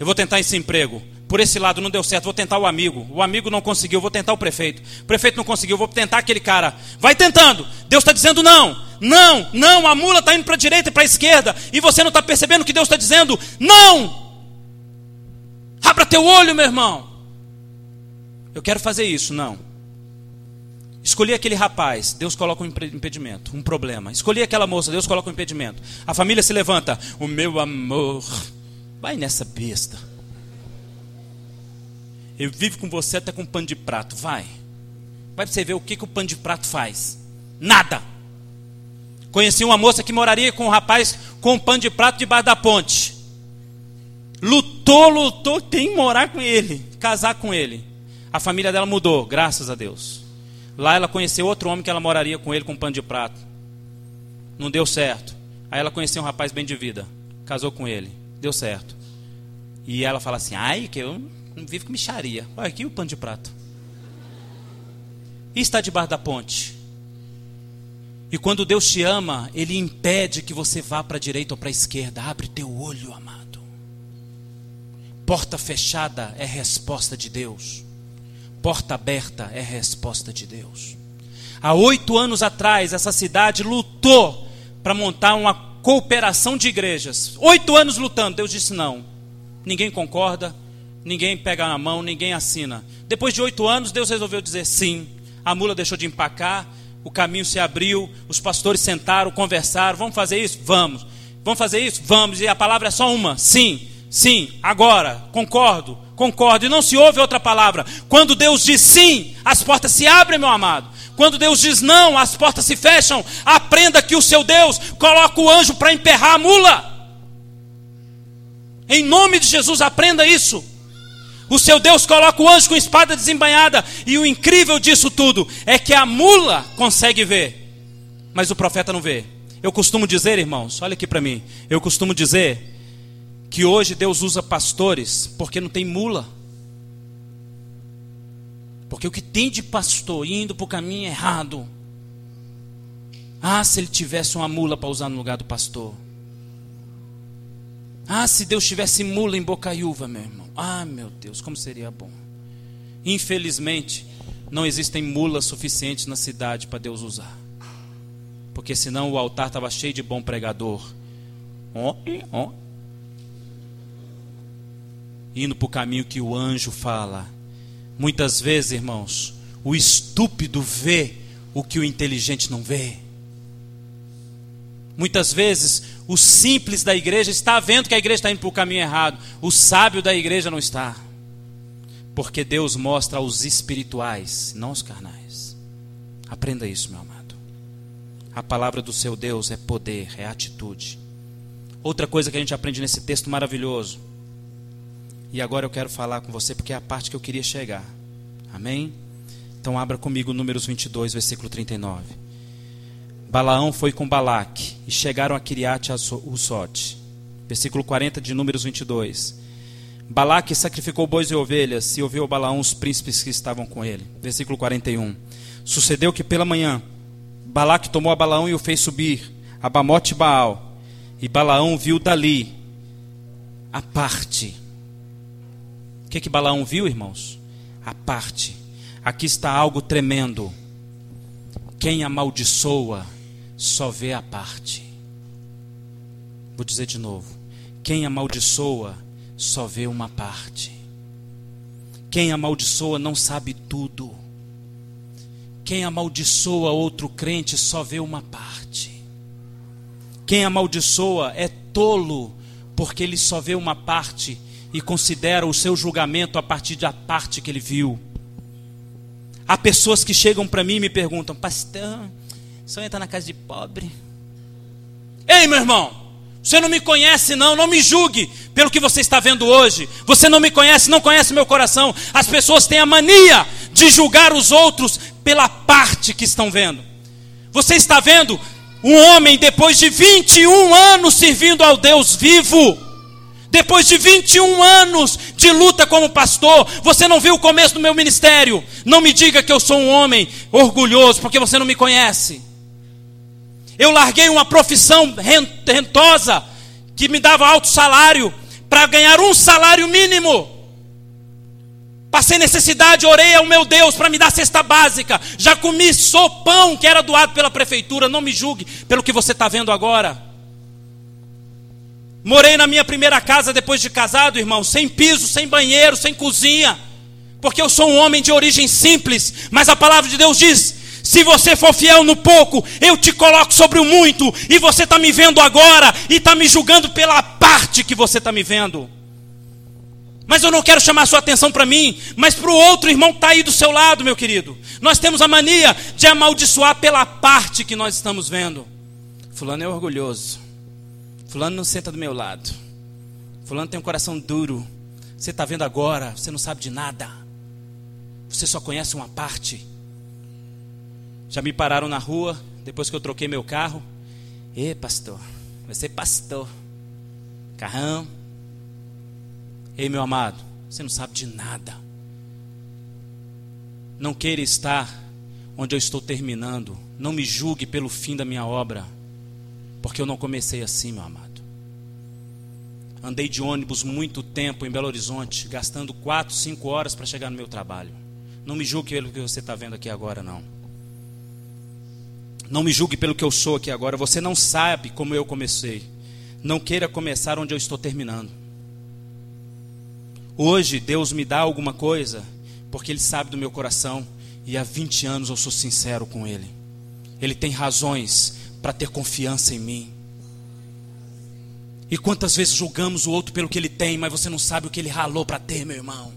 Speaker 1: Eu vou tentar esse emprego. Por esse lado não deu certo, vou tentar o amigo. O amigo não conseguiu, vou tentar o prefeito. O prefeito não conseguiu, vou tentar aquele cara. Vai tentando. Deus está dizendo não, não, não. A mula está indo para a direita e para a esquerda. E você não está percebendo que Deus está dizendo não. Abra teu olho, meu irmão. Eu quero fazer isso, não. Escolhi aquele rapaz, Deus coloca um impedimento, um problema. Escolhi aquela moça, Deus coloca um impedimento. A família se levanta, o meu amor, vai nessa besta. Eu vivo com você até com pano de prato, vai. Vai pra você ver o que, que o pano de prato faz. Nada. Conheci uma moça que moraria com um rapaz com um pano de prato debaixo da ponte. Lutou, lutou, tem que morar com ele, casar com ele. A família dela mudou, graças a Deus. Lá ela conheceu outro homem que ela moraria com ele com um pano de prato. Não deu certo. Aí ela conheceu um rapaz bem de vida. Casou com ele. Deu certo. E ela fala assim: ai, que eu vivo com micharia. Olha aqui o pano de prato. E está debaixo da ponte. E quando Deus te ama, Ele impede que você vá para a direita ou para a esquerda. Abre teu olho, amado. Porta fechada é resposta de Deus. Porta aberta é resposta de Deus. Há oito anos atrás, essa cidade lutou para montar uma cooperação de igrejas. Oito anos lutando. Deus disse não. Ninguém concorda, ninguém pega na mão, ninguém assina. Depois de oito anos, Deus resolveu dizer sim. A mula deixou de empacar, o caminho se abriu, os pastores sentaram, conversaram. Vamos fazer isso? Vamos. Vamos fazer isso? Vamos. E a palavra é só uma: sim, sim, agora, concordo, concordo. E não se ouve outra palavra. Quando Deus diz sim, as portas se abrem, meu amado. Quando Deus diz não, as portas se fecham. Aprenda que o seu Deus coloca o anjo para emperrar a mula. Em nome de Jesus, aprenda isso. O seu Deus coloca o anjo com espada desembanhada. E o incrível disso tudo é que a mula consegue ver, mas o profeta não vê. Eu costumo dizer, irmãos, olha aqui para mim. Eu costumo dizer que hoje Deus usa pastores porque não tem mula. Porque o que tem de pastor indo para o caminho errado. Ah, se ele tivesse uma mula para usar no lugar do pastor. Ah, se Deus tivesse mula em Bocaiúva, meu irmão. Ah, meu Deus, como seria bom. Infelizmente, não existem mulas suficientes na cidade para Deus usar. Porque senão o altar estava cheio de bom pregador. Oh, oh. Indo para o caminho que o anjo fala. Muitas vezes, irmãos, o estúpido vê o que o inteligente não vê. Muitas vezes, o simples da igreja está vendo que a igreja está indo para o caminho errado. O sábio da igreja não está. Porque Deus mostra aos espirituais, não aos carnais. Aprenda isso, meu amado. A palavra do seu Deus é poder, é atitude. Outra coisa que a gente aprende nesse texto maravilhoso. E agora eu quero falar com você porque é a parte que eu queria chegar. Amém? Então abra comigo Números 22, versículo 39. Balaão foi com Balaque e chegaram a Kiriat Usote. Versículo 40 de Números 22. Balaque sacrificou bois e ovelhas e ouviu Balaão os príncipes que estavam com ele. Versículo 41. Sucedeu que pela manhã Balaque tomou a Balaão e o fez subir a Bamote Baal. E Balaão viu dali a parte. O que que Balaão viu, irmãos? A parte. Aqui está algo tremendo. Quem amaldiçoa só vê a parte. Vou dizer de novo. Quem amaldiçoa só vê uma parte. Quem amaldiçoa não sabe tudo. Quem amaldiçoa outro crente só vê uma parte. Quem amaldiçoa é tolo, porque ele só vê uma parte e considera o seu julgamento a partir da parte que ele viu. Há pessoas que chegam para mim e me perguntam, pastor, só entra na casa de pobre. Ei, meu irmão, você não me conhece, não, não me julgue pelo que você está vendo hoje. Você não me conhece, não conhece meu coração. As pessoas têm a mania de julgar os outros pela parte que estão vendo. Você está vendo um homem depois de 21 anos servindo ao Deus vivo. Depois de 21 anos de luta como pastor, você não viu o começo do meu ministério. Não me diga que eu sou um homem orgulhoso, porque você não me conhece. Eu larguei uma profissão rentosa que me dava alto salário para ganhar um salário mínimo. Passei necessidade, orei ao meu Deus para me dar cesta básica. Já comi sopão que era doado pela prefeitura. Não me julgue pelo que você está vendo agora. Morei na minha primeira casa depois de casado, irmão, sem piso, sem banheiro, sem cozinha. Porque eu sou um homem de origem simples. Mas a palavra de Deus diz: se você for fiel no pouco, eu te coloco sobre o muito. E você está me vendo agora e está me julgando pela parte que você está me vendo. Mas eu não quero chamar sua atenção para mim, mas para o outro irmão que está aí do seu lado, meu querido. Nós temos a mania de amaldiçoar pela parte que nós estamos vendo. Fulano é orgulhoso. Fulano não senta do meu lado. Fulano tem um coração duro. Você está vendo agora, você não sabe de nada. Você só conhece uma parte. Já me pararam na rua, depois que eu troquei meu carro. Ê, pastor, vai ser pastor. Carrão. Ei, meu amado, você não sabe de nada. Não queira estar onde eu estou terminando. Não me julgue pelo fim da minha obra, porque eu não comecei assim, meu amado. Andei de ônibus muito tempo em Belo Horizonte, gastando quatro, cinco horas para chegar no meu trabalho. Não me julgue pelo que você está vendo aqui agora, não. Não me julgue pelo que eu sou aqui agora. Você não sabe como eu comecei. Não queira começar onde eu estou terminando. Hoje Deus me dá alguma coisa porque Ele sabe do meu coração e há 20 anos eu sou sincero com Ele. Ele tem razões para ter confiança em mim. E quantas vezes julgamos o outro pelo que ele tem, mas você não sabe o que ele ralou para ter, meu irmão.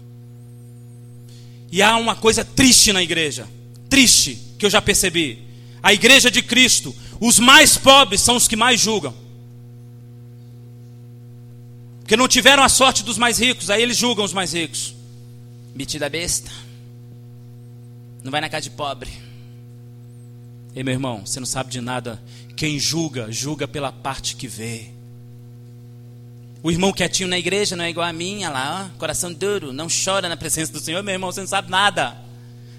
Speaker 1: E há uma coisa triste na igreja, triste, que eu já percebi. A igreja de Cristo, os mais pobres são os que mais julgam. Porque não tiveram a sorte dos mais ricos, aí eles julgam os mais ricos. Metida besta. Não vai na casa de pobre. Ei, meu irmão, você não sabe de nada. Quem julga, julga pela parte que vê. O irmão quietinho na igreja não é igual a mim, olha lá, ó, coração duro, não chora na presença do Senhor. Meu irmão, você não sabe nada.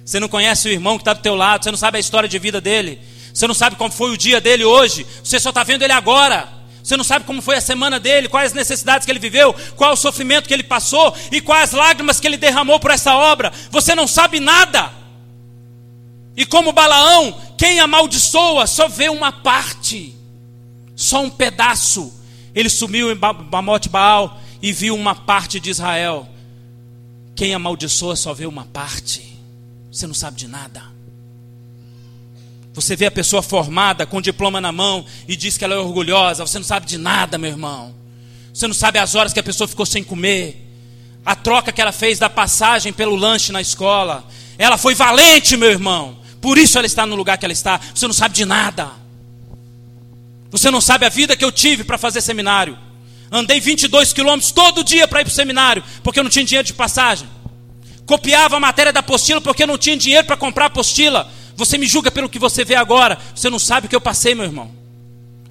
Speaker 1: Você não conhece o irmão que está do teu lado, você não sabe a história de vida dele. Você não sabe como foi o dia dele hoje. Você só está vendo ele agora. Você não sabe como foi a semana dele, quais as necessidades que ele viveu, qual o sofrimento que ele passou e quais as lágrimas que ele derramou por essa obra. Você não sabe nada. E como Balaão, quem amaldiçoa só vê uma parte, só um pedaço. Ele sumiu em Bamote Baal e viu uma parte de Israel. Quem amaldiçoa só vê uma parte. Você não sabe de nada. Você vê a pessoa formada com diploma na mão e diz que ela é orgulhosa. Você não sabe de nada, meu irmão. Você não sabe as horas que a pessoa ficou sem comer. A troca que ela fez da passagem pelo lanche na escola. Ela foi valente, meu irmão. Por isso ela está no lugar que ela está. Você não sabe de nada. Você não sabe a vida que eu tive para fazer seminário. Andei 22 quilômetros todo dia para ir para o seminário, porque eu não tinha dinheiro de passagem. Copiava a matéria da apostila porque não tinha dinheiro para comprar apostila. Você me julga pelo que você vê agora. Você não sabe o que eu passei, meu irmão.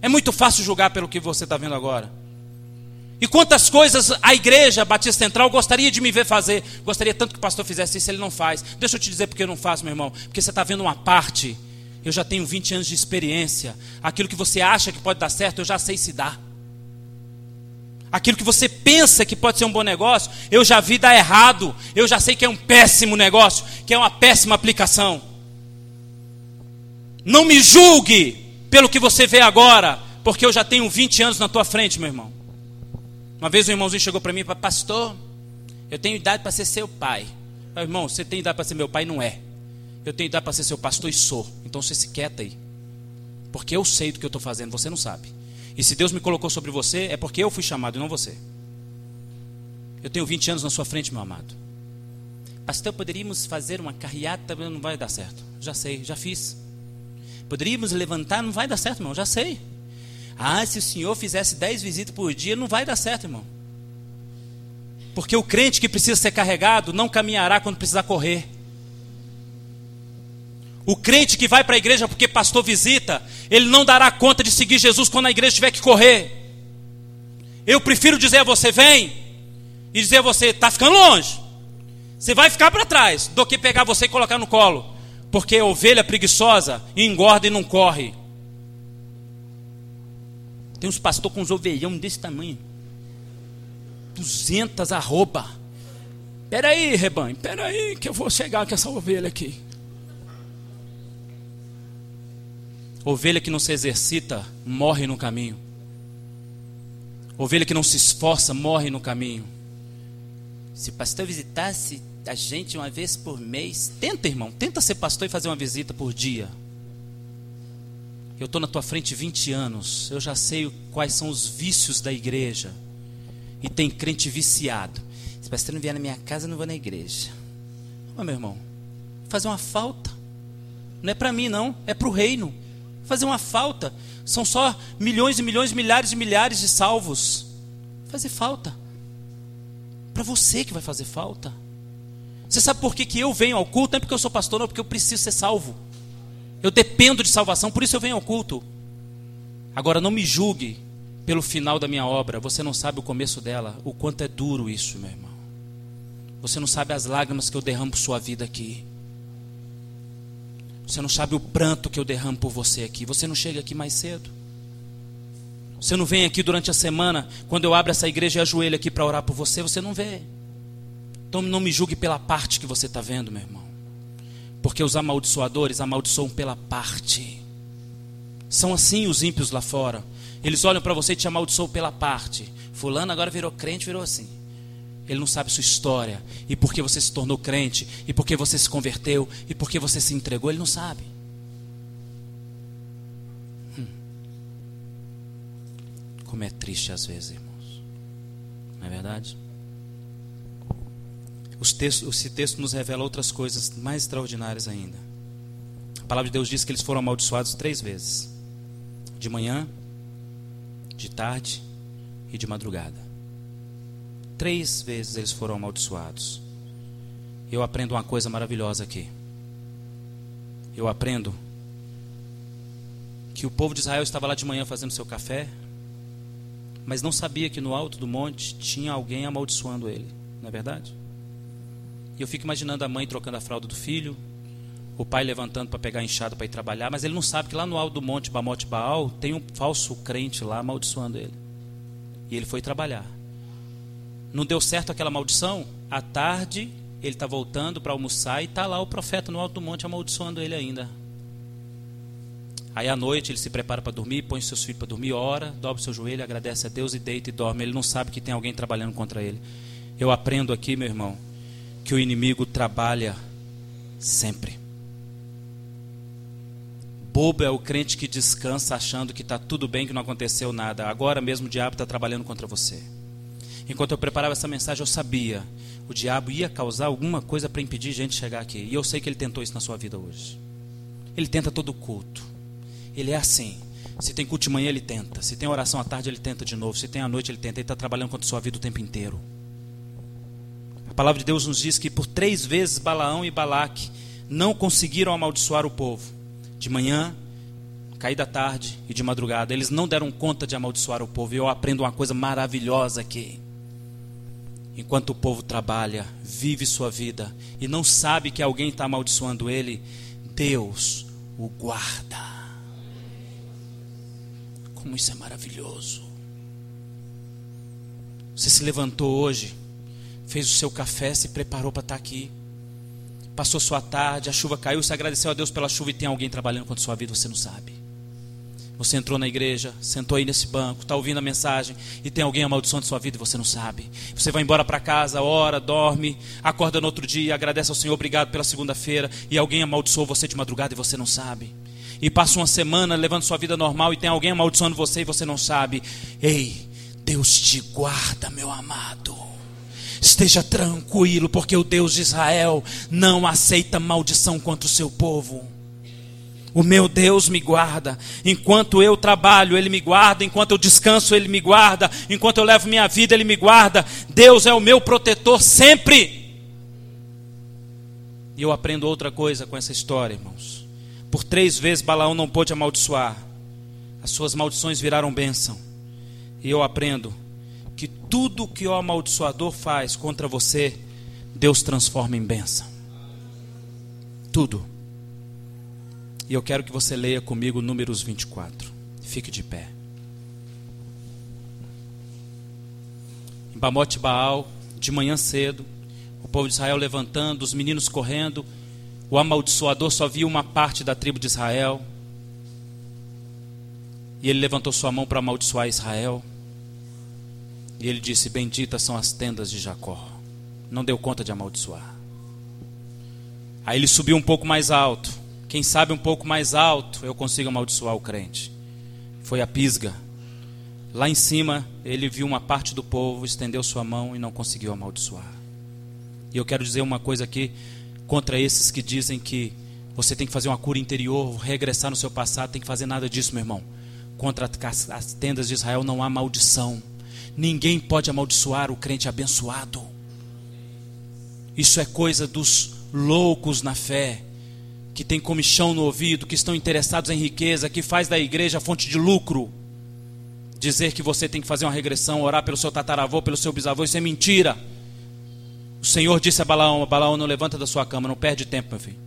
Speaker 1: É muito fácil julgar pelo que você está vendo agora. E quantas coisas a igreja Batista Central gostaria de me ver fazer. Gostaria tanto que o pastor fizesse isso, ele não faz. Deixa eu te dizer porque eu não faço, meu irmão. Porque você está vendo uma parte. Eu já tenho 20 anos de experiência. Aquilo que você acha que pode dar certo, eu já sei se dá. Aquilo que você pensa que pode ser um bom negócio, eu já vi dar errado. Eu já sei que é um péssimo negócio, que é uma péssima aplicação. Não me julgue pelo que você vê agora, porque eu já tenho 20 anos na tua frente, meu irmão. Uma vez um irmãozinho chegou para mim e falou: Pastor, eu tenho idade para ser seu pai. Eu falei, irmão, você tem idade para ser meu pai? Não é. Eu tenho idade para ser seu pastor e sou. Então você se quieta aí. Porque eu sei do que eu estou fazendo, você não sabe. E se Deus me colocou sobre você, é porque eu fui chamado e não você. Eu tenho 20 anos na sua frente, meu amado. Pastor, poderíamos fazer uma carreata, não vai dar certo. Já sei, já fiz. Poderíamos levantar, não vai dar certo, irmão, já sei. Ah, se o senhor fizesse dez visitas por dia, não vai dar certo, irmão. Porque o crente que precisa ser carregado não caminhará quando precisar correr. O crente que vai para a igreja porque pastor visita, ele não dará conta de seguir Jesus quando a igreja tiver que correr. Eu prefiro dizer a você, vem, e dizer a você, está ficando longe. Você vai ficar para trás, do que pegar você e colocar no colo. Porque ovelha preguiçosa engorda e não corre. Tem uns pastores com uns ovelhão desse tamanho. 200 arroba. Peraí, rebanho, peraí, que eu vou chegar com essa ovelha aqui. Ovelha que não se exercita, morre no caminho. Ovelha que não se esforça, morre no caminho. Se o pastor visitasse a gente uma vez por mês. Tenta, irmão, tenta ser pastor e fazer uma visita por dia. Eu estou na tua frente 20 anos, eu já sei quais são os vícios da igreja. E tem crente viciado. Se pastor não vier na minha casa, eu não vou na igreja. Mas, meu irmão, fazer uma falta. Não é para mim, não, é para o reino. Fazer uma falta. São só milhões e milhões, milhares e milhares de salvos. Fazer falta. Para você que vai fazer falta. Você sabe por que, que eu venho ao culto? Não é porque eu sou pastor, não, é porque eu preciso ser salvo. Eu dependo de salvação, por isso eu venho ao culto. Agora não me julgue pelo final da minha obra. Você não sabe o começo dela, o quanto é duro isso, meu irmão. Você não sabe as lágrimas que eu derramo por sua vida aqui. Você não sabe o pranto que eu derramo por você aqui. Você não chega aqui mais cedo. Você não vem aqui durante a semana, quando eu abro essa igreja e ajoelho aqui para orar por você, você não vê. Então não me julgue pela parte que você está vendo, meu irmão. Porque os amaldiçoadores amaldiçoam pela parte. São assim os ímpios lá fora. Eles olham para você e te amaldiçoam pela parte. Fulano agora virou crente, virou assim. Ele não sabe sua história. E por que você se tornou crente. E por que você se converteu. E por que você se entregou. Ele não sabe. Como é triste às vezes, irmãos. Não é verdade? Os textos, esse texto nos revela outras coisas mais extraordinárias ainda. A palavra de Deus diz que eles foram amaldiçoados três vezes: de manhã, de tarde e de madrugada. Três vezes eles foram amaldiçoados. Eu aprendo uma coisa maravilhosa aqui. Eu aprendo que o povo de Israel estava lá de manhã fazendo seu café, mas não sabia que no alto do monte tinha alguém amaldiçoando ele, não é verdade? E eu fico imaginando a mãe trocando a fralda do filho, o pai levantando para pegar a enxada para ir trabalhar, mas ele não sabe que lá no alto do monte Bamote Baal tem um falso crente lá amaldiçoando ele. E ele foi trabalhar. Não deu certo aquela maldição? À tarde, ele está voltando para almoçar e está lá o profeta no alto do monte amaldiçoando ele ainda. Aí à noite ele se prepara para dormir, põe seus filhos para dormir, ora, dobra seu joelho, agradece a Deus e deita e dorme. Ele não sabe que tem alguém trabalhando contra ele. Eu aprendo aqui, meu irmão, que o inimigo trabalha sempre. Bobo é o crente que descansa achando que está tudo bem, que não aconteceu nada. Agora mesmo o diabo está trabalhando contra você. Enquanto eu preparava essa mensagem, eu sabia o diabo ia causar alguma coisa para impedir gente de chegar aqui. E eu sei que ele tentou isso na sua vida hoje. Ele tenta todo culto. Ele é assim. Se tem culto de manhã, ele tenta. Se tem oração à tarde, ele tenta de novo. Se tem à noite, ele tenta. Ele está trabalhando contra a sua vida o tempo inteiro. A palavra de Deus nos diz que por três vezes Balaão e Balaque não conseguiram amaldiçoar o povo. De manhã, cair da tarde e de madrugada. Eles não deram conta de amaldiçoar o povo. E eu aprendo uma coisa maravilhosa aqui. Enquanto o povo trabalha, vive sua vida e não sabe que alguém está amaldiçoando ele, Deus o guarda. Como isso é maravilhoso. Você se levantou hoje, fez o seu café, se preparou para estar aqui. Passou sua tarde, a chuva caiu, você agradeceu a Deus pela chuva e tem alguém trabalhando contra sua vida, você não sabe. Você entrou na igreja, sentou aí nesse banco, está ouvindo a mensagem e tem alguém amaldiçoando sua vida e você não sabe. Você vai embora para casa, ora, dorme, acorda no outro dia, agradece ao Senhor, obrigado pela segunda-feira e alguém amaldiçoou você de madrugada e você não sabe e passa uma semana levando sua vida normal e tem alguém amaldiçoando você e você não sabe. Ei, Deus te guarda, meu amado. Esteja tranquilo, porque o Deus de Israel não aceita maldição contra o seu povo. O meu Deus me guarda. Enquanto eu trabalho, Ele me guarda. Enquanto eu descanso, Ele me guarda. Enquanto eu levo minha vida, Ele me guarda. Deus é o meu protetor sempre. E eu aprendo outra coisa com essa história, irmãos. Por três vezes Balaão não pôde amaldiçoar. As suas maldições viraram bênção. E eu aprendo que tudo que o amaldiçoador faz contra você, Deus transforma em bênção. Tudo. E eu quero que você leia comigo Números 24. Fique de pé. Em Bamote Baal, de manhã cedo, o povo de Israel levantando, os meninos correndo o amaldiçoador só via uma parte da tribo de Israel. E ele levantou sua mão para amaldiçoar Israel. E ele disse: Benditas são as tendas de Jacó. Não deu conta de amaldiçoar. Aí ele subiu um pouco mais alto. Quem sabe um pouco mais alto eu consigo amaldiçoar o crente. Foi a pisga. Lá em cima ele viu uma parte do povo, estendeu sua mão e não conseguiu amaldiçoar. E eu quero dizer uma coisa aqui contra esses que dizem que você tem que fazer uma cura interior, regressar no seu passado, tem que fazer nada disso, meu irmão. Contra as tendas de Israel não há maldição. Ninguém pode amaldiçoar o crente abençoado. Isso é coisa dos loucos na fé, que tem comichão no ouvido, que estão interessados em riqueza, que faz da igreja fonte de lucro. Dizer que você tem que fazer uma regressão, orar pelo seu tataravô, pelo seu bisavô, isso é mentira. O Senhor disse a Balaão: Balaão, não levanta da sua cama, não perde tempo, meu filho.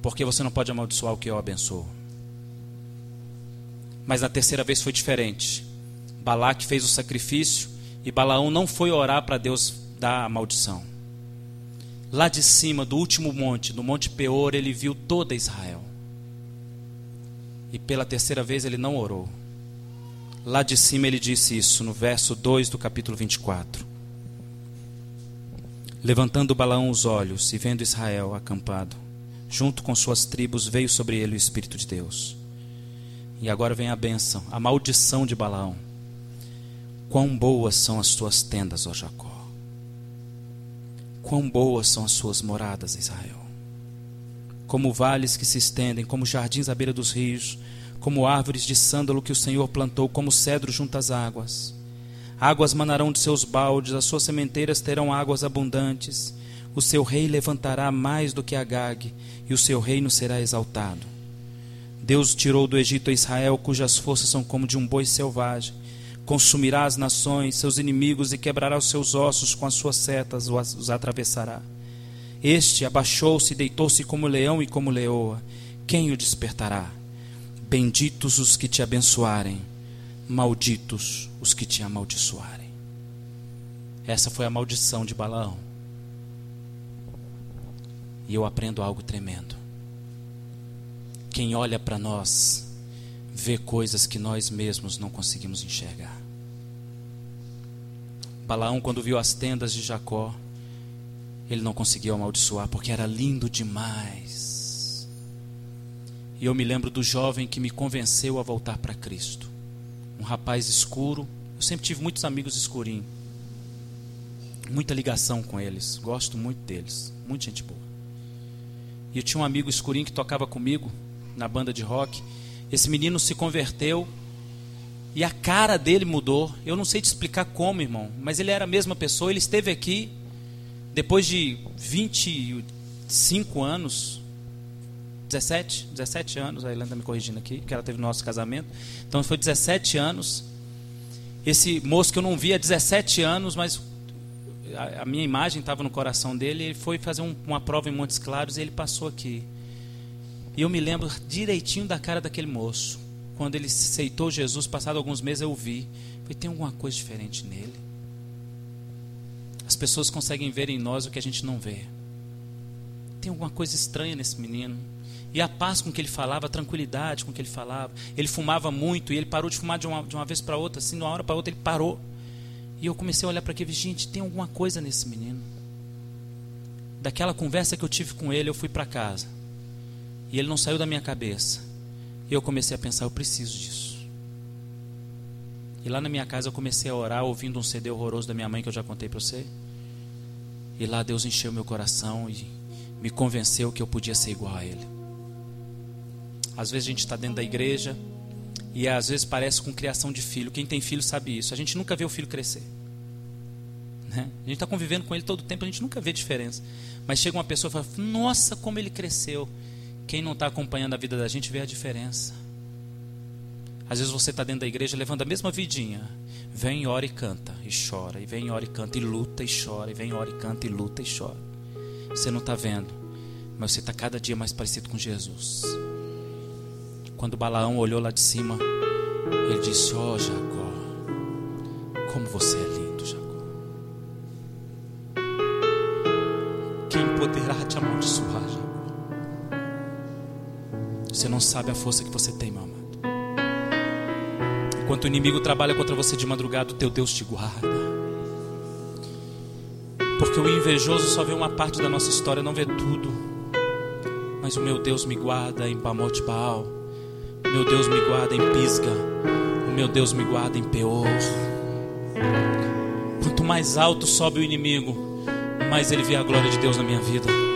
Speaker 1: Porque você não pode amaldiçoar o que eu abençoo. Mas na terceira vez foi diferente. Balaque fez o sacrifício e Balaão não foi orar para Deus dar a maldição. Lá de cima, do último monte, do Monte Peor, ele viu toda Israel. E pela terceira vez ele não orou. Lá de cima ele disse isso, no verso 2 do capítulo 24. Levantando Balaão os olhos e vendo Israel acampado, junto com suas tribos, veio sobre ele o Espírito de Deus. E agora vem a bênção, a maldição de Balaão. Quão boas são as tuas tendas, ó Jacó. Quão boas são as suas moradas, Israel. Como vales que se estendem, como jardins à beira dos rios, como árvores de sândalo que o Senhor plantou, como cedro junto às águas. Águas manarão de seus baldes, as suas sementeiras terão águas abundantes. O seu rei levantará mais do que Agag, e o seu reino será exaltado. Deus tirou do Egito a Israel, cujas forças são como de um boi selvagem. Consumirá as nações, seus inimigos, e quebrará os seus ossos com as suas setas, os atravessará. Este abaixou-se e deitou-se como leão e como leoa. Quem o despertará? Benditos os que te abençoarem, malditos os que te amaldiçoarem. Essa foi a maldição de Balaão. E eu aprendo algo tremendo. Quem olha para nós vê coisas que nós mesmos não conseguimos enxergar. Balaão, quando viu as tendas de Jacó, ele não conseguiu amaldiçoar porque era lindo demais. E eu me lembro do jovem que me convenceu a voltar para Cristo. Um rapaz escuro. Eu sempre tive muitos amigos escurinhos. Muita ligação com eles. Gosto muito deles. Muita gente boa. E eu tinha um amigo escurinho que tocava comigo na banda de rock. Esse menino se converteu e a cara dele mudou. Eu não sei te explicar como, irmão, mas ele era a mesma pessoa. Ele esteve aqui depois de 25 anos 17, 17 anos, a Helena está me corrigindo aqui, que ela teve no nosso casamento. Então foi 17 anos. Esse moço que eu não via há 17 anos, mas a, a minha imagem estava no coração dele, ele foi fazer um, uma prova em Montes Claros e ele passou aqui. E eu me lembro direitinho da cara daquele moço. Quando ele aceitou Jesus, passado alguns meses eu vi. Falei, tem alguma coisa diferente nele. As pessoas conseguem ver em nós o que a gente não vê. Tem alguma coisa estranha nesse menino. E a paz com que ele falava, a tranquilidade com que ele falava. Ele fumava muito e ele parou de fumar de uma, de uma vez para outra, assim, de uma hora para outra ele parou. E eu comecei a olhar para aquele, gente, tem alguma coisa nesse menino. Daquela conversa que eu tive com ele, eu fui para casa. E ele não saiu da minha cabeça. E eu comecei a pensar, eu preciso disso. E lá na minha casa eu comecei a orar ouvindo um CD horroroso da minha mãe que eu já contei para você. E lá Deus encheu meu coração e me convenceu que eu podia ser igual a ele. Às vezes a gente está dentro da igreja e às vezes parece com criação de filho. Quem tem filho sabe isso. A gente nunca vê o filho crescer. Né? A gente está convivendo com ele todo o tempo, a gente nunca vê diferença. Mas chega uma pessoa e fala: Nossa, como ele cresceu. Quem não está acompanhando a vida da gente vê a diferença. Às vezes você está dentro da igreja levando a mesma vidinha. Vem, ora e canta e chora. E vem, ora e canta e luta e chora. E vem, ora e canta e luta e chora. Você não está vendo, mas você está cada dia mais parecido com Jesus. Quando Balaão olhou lá de cima, ele disse: Ó oh, Jacó, como você é lindo, Jacó. Quem poderá te amaldiçoar? Você não sabe a força que você tem, meu amado. Enquanto o inimigo trabalha contra você de madrugada, o teu Deus te guarda. Porque o invejoso só vê uma parte da nossa história, não vê tudo. Mas o meu Deus me guarda em Bamote Baal meu Deus me guarda em Pisga. O meu Deus me guarda em Peor. Quanto mais alto sobe o inimigo, mais ele vê a glória de Deus na minha vida.